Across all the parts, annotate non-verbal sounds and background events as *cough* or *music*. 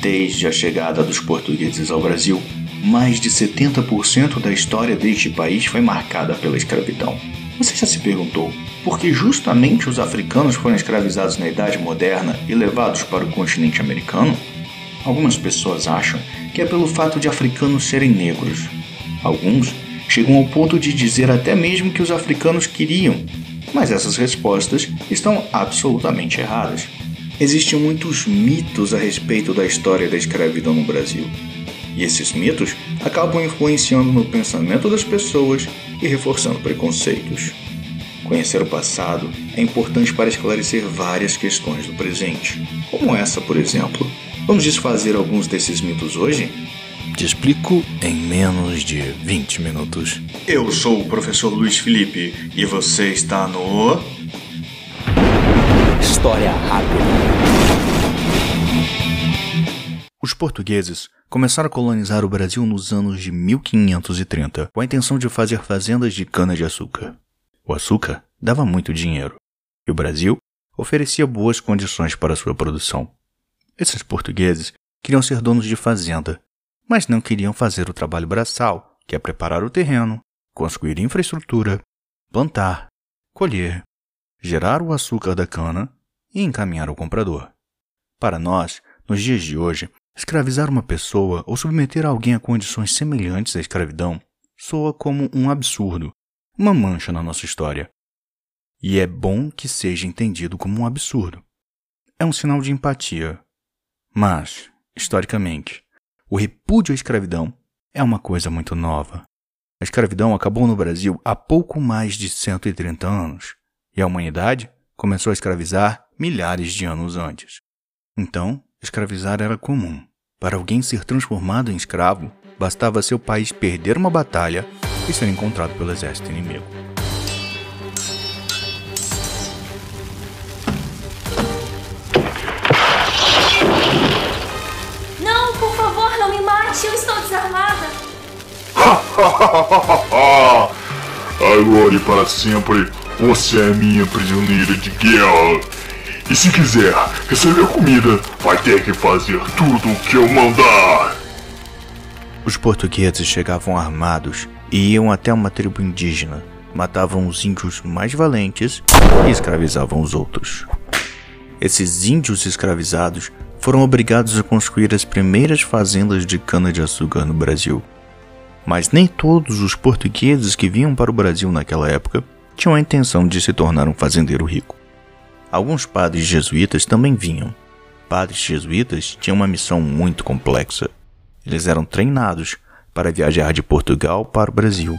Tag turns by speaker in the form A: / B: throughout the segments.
A: Desde a chegada dos portugueses ao Brasil, mais de 70% da história deste país foi marcada pela escravidão. Você já se perguntou por que justamente os africanos foram escravizados na Idade Moderna e levados para o continente americano? Algumas pessoas acham que é pelo fato de africanos serem negros. Alguns chegam ao ponto de dizer até mesmo que os africanos queriam, mas essas respostas estão absolutamente erradas. Existem muitos mitos a respeito da história da escravidão no Brasil. E esses mitos acabam influenciando no pensamento das pessoas e reforçando preconceitos. Conhecer o passado é importante para esclarecer várias questões do presente, como essa, por exemplo. Vamos desfazer alguns desses mitos hoje?
B: Te explico em menos de 20 minutos.
A: Eu sou o professor Luiz Felipe e você está no.
B: História rápida. Os portugueses começaram a colonizar o Brasil nos anos de 1530, com a intenção de fazer fazendas de cana-de-açúcar. O açúcar dava muito dinheiro, e o Brasil oferecia boas condições para sua produção. Esses portugueses queriam ser donos de fazenda, mas não queriam fazer o trabalho braçal, que é preparar o terreno, construir infraestrutura, plantar, colher, gerar o açúcar da cana e encaminhar ao comprador. Para nós, nos dias de hoje, Escravizar uma pessoa ou submeter alguém a condições semelhantes à escravidão soa como um absurdo, uma mancha na nossa história. E é bom que seja entendido como um absurdo. É um sinal de empatia. Mas, historicamente, o repúdio à escravidão é uma coisa muito nova. A escravidão acabou no Brasil há pouco mais de 130 anos, e a humanidade começou a escravizar milhares de anos antes. Então, escravizar era comum. Para alguém ser transformado em escravo, bastava seu país perder uma batalha e ser encontrado pelo exército inimigo.
C: Não, por favor, não me mate, eu estou desarmada. *laughs*
D: Agora e para sempre, você é minha prisioneira de guerra. E se quiser receber comida, vai ter que fazer tudo o que eu mandar.
B: Os portugueses chegavam armados e iam até uma tribo indígena, matavam os índios mais valentes e escravizavam os outros. Esses índios escravizados foram obrigados a construir as primeiras fazendas de cana-de-açúcar no Brasil. Mas nem todos os portugueses que vinham para o Brasil naquela época tinham a intenção de se tornar um fazendeiro rico. Alguns padres jesuítas também vinham. Padres jesuítas tinham uma missão muito complexa. Eles eram treinados para viajar de Portugal para o Brasil,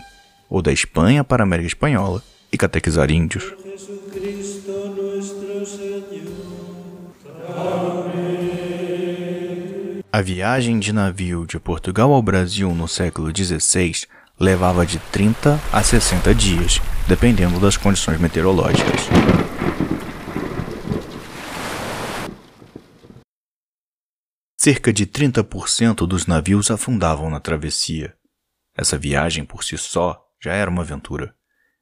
B: ou da Espanha para a América Espanhola, e catequizar índios. A viagem de navio de Portugal ao Brasil no século XVI levava de 30 a 60 dias, dependendo das condições meteorológicas. Cerca de 30% dos navios afundavam na travessia. Essa viagem por si só já era uma aventura.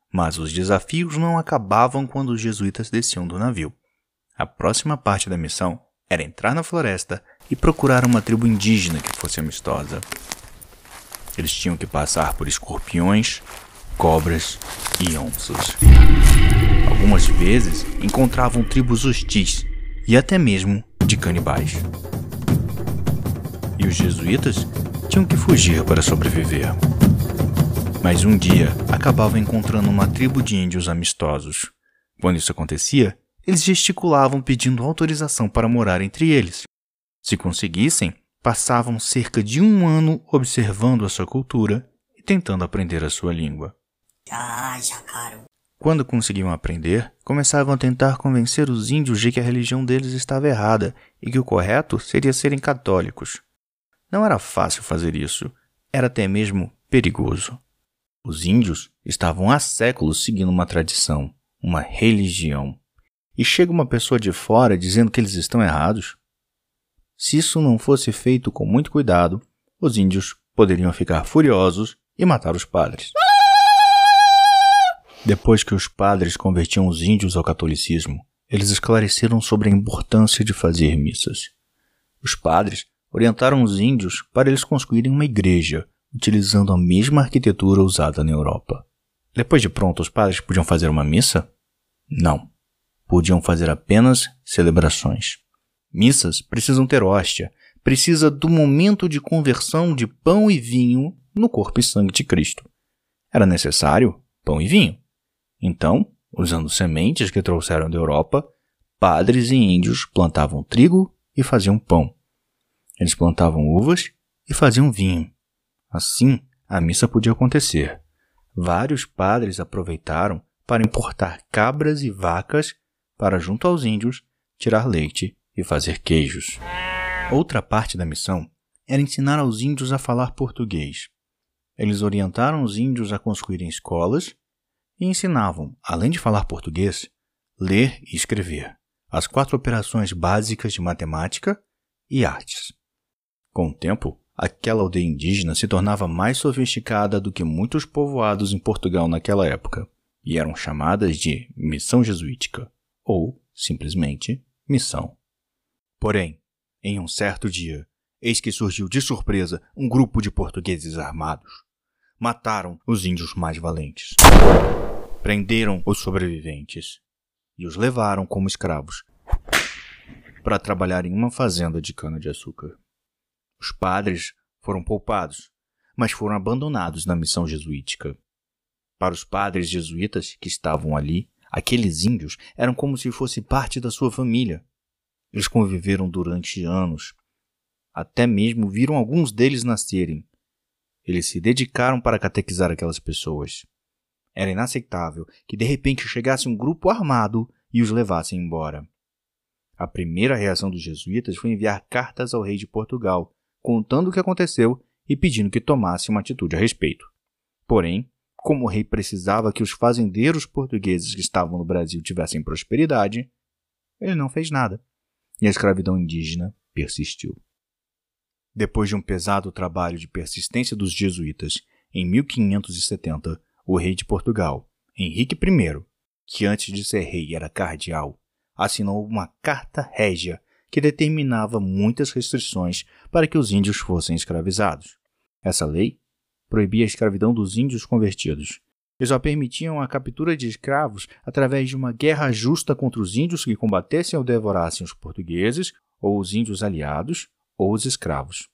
B: Mas os desafios não acabavam quando os jesuítas desciam do navio. A próxima parte da missão era entrar na floresta e procurar uma tribo indígena que fosse amistosa. Eles tinham que passar por escorpiões, cobras e onças. Algumas vezes encontravam tribos hostis e até mesmo de canibais os jesuítas tinham que fugir para sobreviver. Mas um dia acabavam encontrando uma tribo de índios amistosos. Quando isso acontecia, eles gesticulavam pedindo autorização para morar entre eles. Se conseguissem, passavam cerca de um ano observando a sua cultura e tentando aprender a sua língua. Quando conseguiam aprender, começavam a tentar convencer os índios de que a religião deles estava errada e que o correto seria serem católicos. Não era fácil fazer isso, era até mesmo perigoso. Os índios estavam há séculos seguindo uma tradição, uma religião. E chega uma pessoa de fora dizendo que eles estão errados? Se isso não fosse feito com muito cuidado, os índios poderiam ficar furiosos e matar os padres. Depois que os padres convertiam os índios ao catolicismo, eles esclareceram sobre a importância de fazer missas. Os padres orientaram os índios para eles construírem uma igreja, utilizando a mesma arquitetura usada na Europa. Depois de pronto, os padres podiam fazer uma missa? Não. Podiam fazer apenas celebrações. Missas precisam ter hóstia, precisa do momento de conversão de pão e vinho no corpo e sangue de Cristo. Era necessário pão e vinho. Então, usando sementes que trouxeram da Europa, padres e índios plantavam trigo e faziam pão. Eles plantavam uvas e faziam vinho. Assim, a missa podia acontecer. Vários padres aproveitaram para importar cabras e vacas para, junto aos índios, tirar leite e fazer queijos. Outra parte da missão era ensinar aos índios a falar português. Eles orientaram os índios a construírem escolas e ensinavam, além de falar português, ler e escrever, as quatro operações básicas de matemática e artes. Com o tempo, aquela aldeia indígena se tornava mais sofisticada do que muitos povoados em Portugal naquela época, e eram chamadas de missão jesuítica, ou, simplesmente, missão. Porém, em um certo dia, eis que surgiu de surpresa um grupo de portugueses armados. Mataram os índios mais valentes. Prenderam os sobreviventes e os levaram como escravos para trabalhar em uma fazenda de cana-de-açúcar. Os padres foram poupados, mas foram abandonados na missão jesuítica. Para os padres jesuítas que estavam ali, aqueles índios eram como se fosse parte da sua família. Eles conviveram durante anos. Até mesmo viram alguns deles nascerem. Eles se dedicaram para catequizar aquelas pessoas. Era inaceitável que de repente chegasse um grupo armado e os levasse embora. A primeira reação dos jesuítas foi enviar cartas ao rei de Portugal, contando o que aconteceu e pedindo que tomasse uma atitude a respeito. Porém, como o rei precisava que os fazendeiros portugueses que estavam no Brasil tivessem prosperidade, ele não fez nada. E a escravidão indígena persistiu. Depois de um pesado trabalho de persistência dos jesuítas, em 1570, o rei de Portugal, Henrique I, que antes de ser rei era cardeal, assinou uma carta régia que determinava muitas restrições para que os índios fossem escravizados. Essa lei proibia a escravidão dos índios convertidos. E só permitiam a captura de escravos através de uma guerra justa contra os índios que combatessem ou devorassem os portugueses, ou os índios aliados, ou os escravos.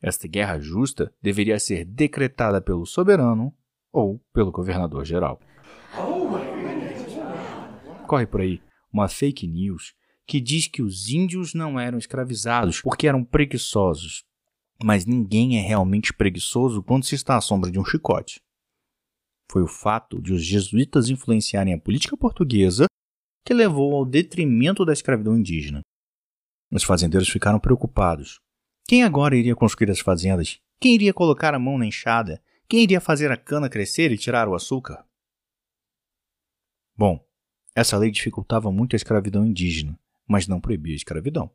B: Esta guerra justa deveria ser decretada pelo soberano ou pelo governador geral. Corre por aí uma fake news que diz que os índios não eram escravizados porque eram preguiçosos. Mas ninguém é realmente preguiçoso quando se está à sombra de um chicote. Foi o fato de os jesuítas influenciarem a política portuguesa que levou ao detrimento da escravidão indígena. Os fazendeiros ficaram preocupados. Quem agora iria construir as fazendas? Quem iria colocar a mão na enxada? Quem iria fazer a cana crescer e tirar o açúcar? Bom, essa lei dificultava muito a escravidão indígena, mas não proibia a escravidão.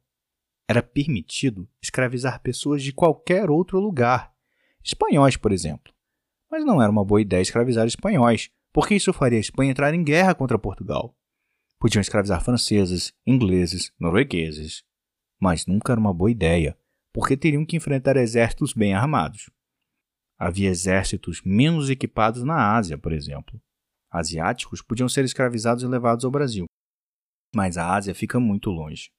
B: Era permitido escravizar pessoas de qualquer outro lugar, espanhóis, por exemplo. Mas não era uma boa ideia escravizar espanhóis, porque isso faria a Espanha entrar em guerra contra Portugal. Podiam escravizar franceses, ingleses, noruegueses. Mas nunca era uma boa ideia, porque teriam que enfrentar exércitos bem armados. Havia exércitos menos equipados na Ásia, por exemplo. Asiáticos podiam ser escravizados e levados ao Brasil. Mas a Ásia fica muito longe.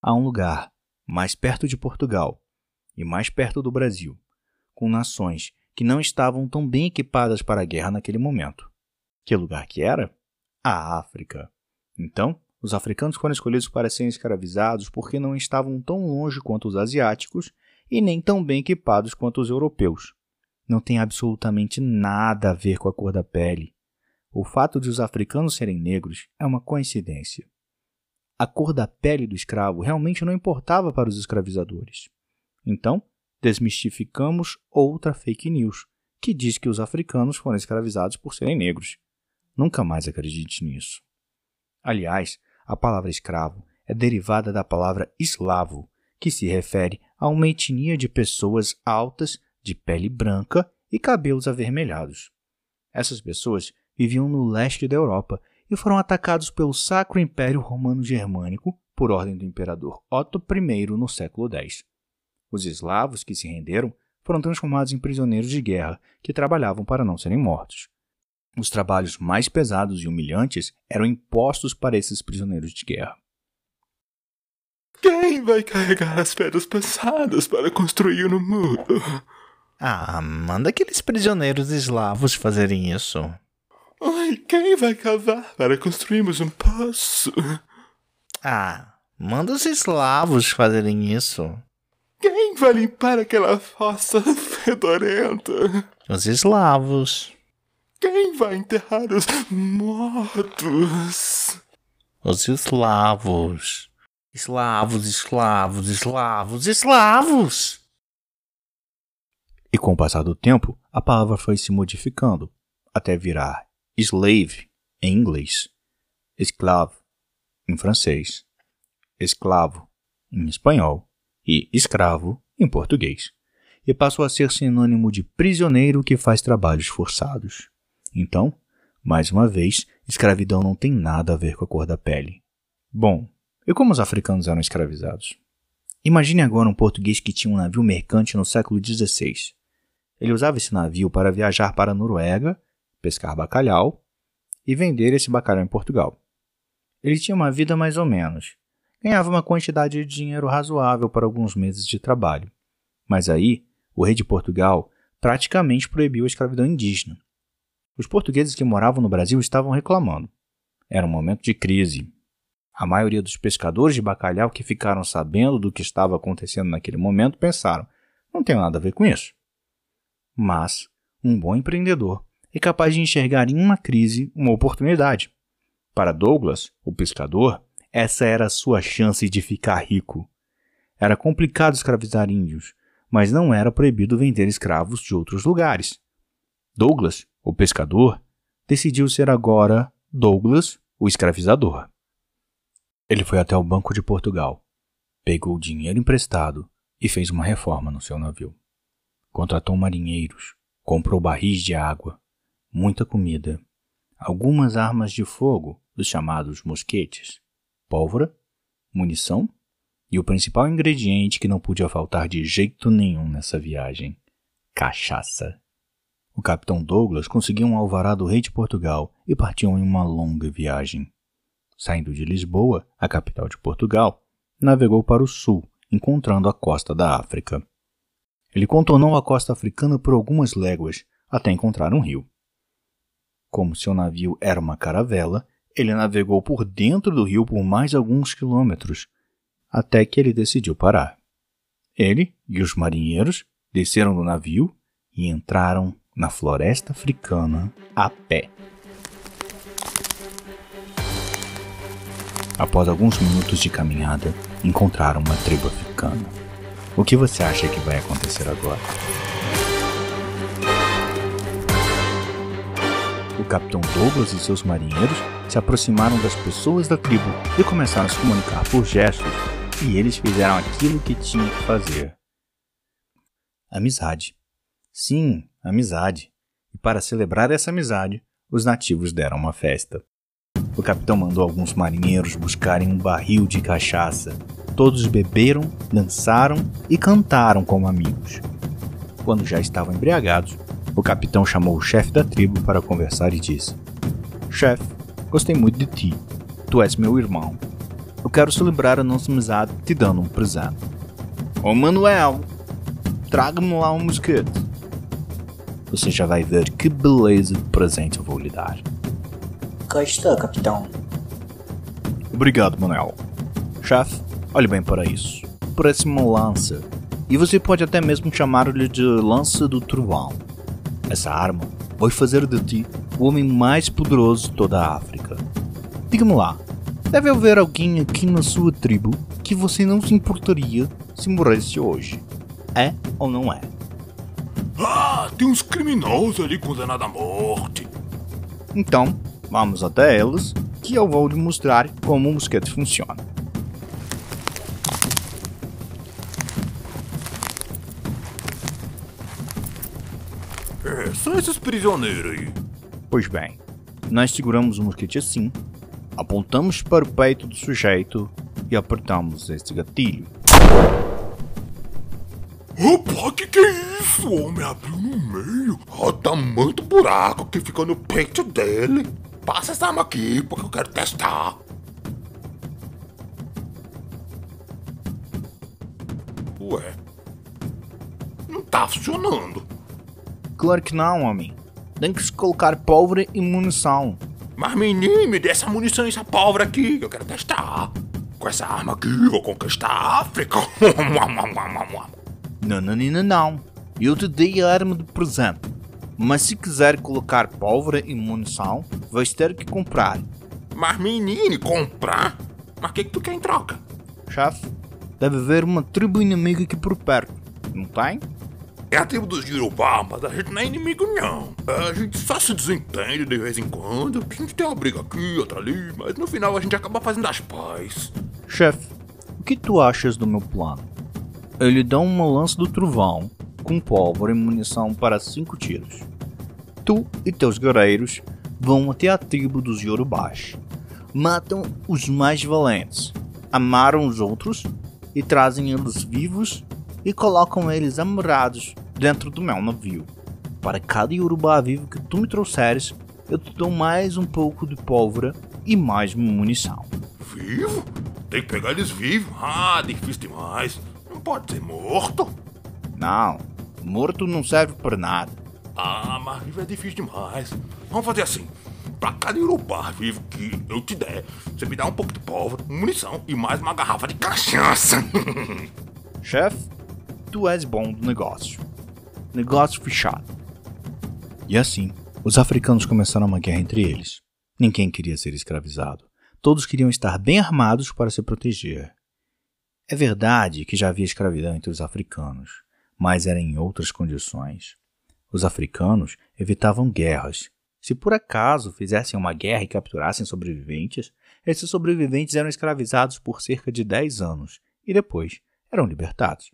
B: Há um lugar, mais perto de Portugal e mais perto do Brasil, com nações que não estavam tão bem equipadas para a guerra naquele momento. Que lugar que era? A África. Então, os africanos foram escolhidos para serem escravizados porque não estavam tão longe quanto os asiáticos e nem tão bem equipados quanto os europeus. Não tem absolutamente nada a ver com a cor da pele. O fato de os africanos serem negros é uma coincidência. A cor da pele do escravo realmente não importava para os escravizadores. Então, desmistificamos outra fake news, que diz que os africanos foram escravizados por serem negros. Nunca mais acredite nisso. Aliás, a palavra escravo é derivada da palavra eslavo, que se refere a uma etnia de pessoas altas, de pele branca e cabelos avermelhados. Essas pessoas viviam no leste da Europa e foram atacados pelo Sacro Império Romano Germânico por ordem do imperador Otto I no século X. Os eslavos que se renderam foram transformados em prisioneiros de guerra que trabalhavam para não serem mortos. Os trabalhos mais pesados e humilhantes eram impostos para esses prisioneiros de guerra.
D: Quem vai carregar as pedras pesadas para construir no muro?
B: Ah, manda aqueles prisioneiros eslavos fazerem isso.
D: Ai, quem vai cavar para construirmos um poço?
B: Ah, manda os eslavos fazerem isso.
D: Quem vai limpar aquela fossa fedorenta?
B: Os eslavos.
D: Quem vai enterrar os mortos?
B: Os eslavos. Eslavos, eslavos, eslavos, eslavos! E com o passar do tempo, a palavra foi se modificando até virar slave em inglês, esclavo em francês, esclavo em espanhol e escravo em português, e passou a ser sinônimo de prisioneiro que faz trabalhos forçados. Então, mais uma vez, escravidão não tem nada a ver com a cor da pele. Bom, e como os africanos eram escravizados? Imagine agora um português que tinha um navio mercante no século XVI. Ele usava esse navio para viajar para a Noruega, pescar bacalhau e vender esse bacalhau em Portugal. Ele tinha uma vida mais ou menos. Ganhava uma quantidade de dinheiro razoável para alguns meses de trabalho. Mas aí, o rei de Portugal praticamente proibiu a escravidão indígena. Os portugueses que moravam no Brasil estavam reclamando. Era um momento de crise. A maioria dos pescadores de bacalhau que ficaram sabendo do que estava acontecendo naquele momento pensaram: não tem nada a ver com isso. Mas um bom empreendedor é capaz de enxergar em uma crise uma oportunidade. Para Douglas, o pescador, essa era a sua chance de ficar rico. Era complicado escravizar índios, mas não era proibido vender escravos de outros lugares. Douglas, o pescador, decidiu ser agora Douglas, o escravizador. Ele foi até o Banco de Portugal, pegou dinheiro emprestado e fez uma reforma no seu navio. Contratou marinheiros, comprou barris de água, muita comida, algumas armas de fogo, os chamados mosquetes, pólvora, munição e o principal ingrediente que não podia faltar de jeito nenhum nessa viagem: cachaça. O capitão Douglas conseguiu um alvará do rei de Portugal e partiam em uma longa viagem. Saindo de Lisboa, a capital de Portugal, navegou para o sul, encontrando a costa da África. Ele contornou a costa africana por algumas léguas até encontrar um rio. Como seu navio era uma caravela, ele navegou por dentro do rio por mais alguns quilômetros, até que ele decidiu parar. Ele e os marinheiros desceram do navio e entraram na floresta africana a pé. Após alguns minutos de caminhada, encontraram uma tribo africana. O que você acha que vai acontecer agora? Capitão Douglas e seus marinheiros se aproximaram das pessoas da tribo e começaram a se comunicar por gestos, e eles fizeram aquilo que tinham que fazer. Amizade. Sim, amizade. E para celebrar essa amizade, os nativos deram uma festa. O capitão mandou alguns marinheiros buscarem um barril de cachaça. Todos beberam, dançaram e cantaram como amigos. Quando já estavam embriagados, o capitão chamou o chefe da tribo para conversar e disse: Chefe, gostei muito de ti. Tu és meu irmão. Eu quero celebrar a nossa amizade te dando um presente. Ô Manuel, traga-me lá um mosquete. Você já vai ver que beleza de presente eu vou lhe dar.
E: Cá está, capitão.
B: Obrigado, Manuel. Chefe, olhe bem para isso. Parece uma lança. E você pode até mesmo chamar-lhe de lança do trovão. Essa arma vai fazer de ti o homem mais poderoso de toda a África. Diga-me lá, deve haver alguém aqui na sua tribo que você não se importaria se morresse hoje? É ou não é?
D: Ah, tem uns criminosos ali condenados à morte.
B: Então, Vamos até eles, que eu vou lhe mostrar como o mosquete funciona.
D: São esses prisioneiros aí.
B: Pois bem, nós seguramos o mosquete assim, apontamos para o peito do sujeito e apertamos este gatilho.
D: Opa, que que é isso? O homem abriu no meio. Olha o tamanho do buraco que fica no peito dele. Passa essa arma aqui, porque eu quero testar. Ué, não tá funcionando.
B: Claro que não, homem. Tem que se colocar pólvora e munição.
D: Mas menino, me dê essa munição e essa pólvora aqui, que eu quero testar. Com essa arma aqui, eu vou conquistar a África. *laughs*
B: Não, não, não, não. Eu te dei a arma de presente. Mas se quiser colocar pólvora e munição, vais ter que comprar.
D: Mas menino, comprar? Mas o que, que tu quer em troca?
B: Chefe, deve haver uma tribo inimiga aqui por perto. Não tem?
D: É a tribo dos Yorubá, mas a gente não é inimigo não. A gente só se desentende de vez em quando. A gente tem uma briga aqui, outra ali, mas no final a gente acaba fazendo as paz.
B: Chefe, o que tu achas do meu plano? Ele dá uma lança do trovão com pólvora e munição para cinco tiros. Tu e teus guerreiros vão até a tribo dos Yorubás. Matam os mais valentes, amaram os outros e trazem eles vivos e colocam eles amarrados dentro do meu navio. Para cada Yorubá vivo que tu me trouxeres, eu te dou mais um pouco de pólvora e mais munição.
D: Vivo? Tem que pegar eles vivos? Ah, difícil demais. Não pode ser morto.
B: Não, morto não serve para nada.
D: Ah, mas vivo é difícil demais. Vamos fazer assim. Pra cada Yorubá vivo que eu te der, você me dá um pouco de pólvora, munição e mais uma garrafa de cachaça. *laughs*
B: Chefe, tu és bom do negócio. Negócio fechado. E assim, os africanos começaram uma guerra entre eles. Ninguém queria ser escravizado. Todos queriam estar bem armados para se proteger. É verdade que já havia escravidão entre os africanos, mas era em outras condições. Os africanos evitavam guerras. Se por acaso fizessem uma guerra e capturassem sobreviventes, esses sobreviventes eram escravizados por cerca de 10 anos e depois eram libertados.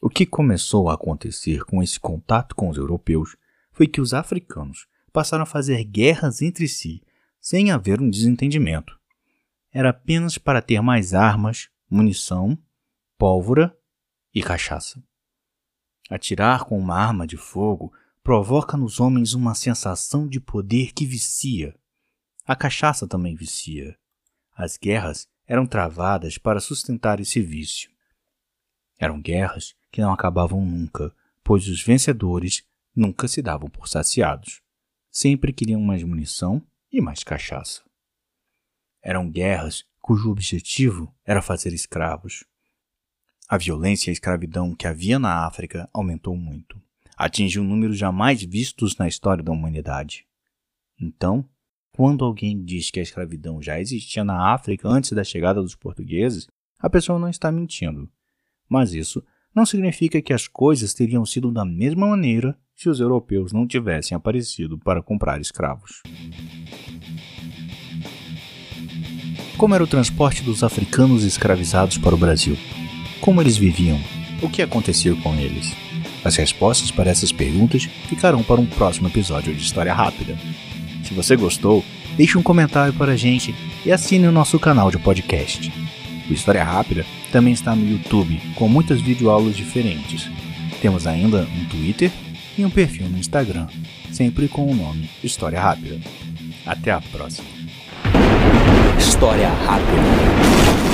B: O que começou a acontecer com esse contato com os europeus foi que os africanos passaram a fazer guerras entre si sem haver um desentendimento. Era apenas para ter mais armas, munição, pólvora e cachaça. Atirar com uma arma de fogo provoca nos homens uma sensação de poder que vicia. A cachaça também vicia. As guerras eram travadas para sustentar esse vício. Eram guerras que não acabavam nunca, pois os vencedores nunca se davam por saciados. Sempre queriam mais munição e mais cachaça. Eram guerras cujo objetivo era fazer escravos. A violência e a escravidão que havia na África aumentou muito, atingiu números jamais vistos na história da humanidade. Então, quando alguém diz que a escravidão já existia na África antes da chegada dos portugueses, a pessoa não está mentindo. Mas isso não significa que as coisas teriam sido da mesma maneira se os europeus não tivessem aparecido para comprar escravos. Como era o transporte dos africanos escravizados para o Brasil? Como eles viviam? O que acontecia com eles? As respostas para essas perguntas ficarão para um próximo episódio de História Rápida. Se você gostou, deixe um comentário para a gente e assine o nosso canal de podcast. O História Rápida também está no YouTube, com muitas videoaulas diferentes. Temos ainda um Twitter e um perfil no Instagram, sempre com o nome História Rápida. Até a próxima.
F: História rápida.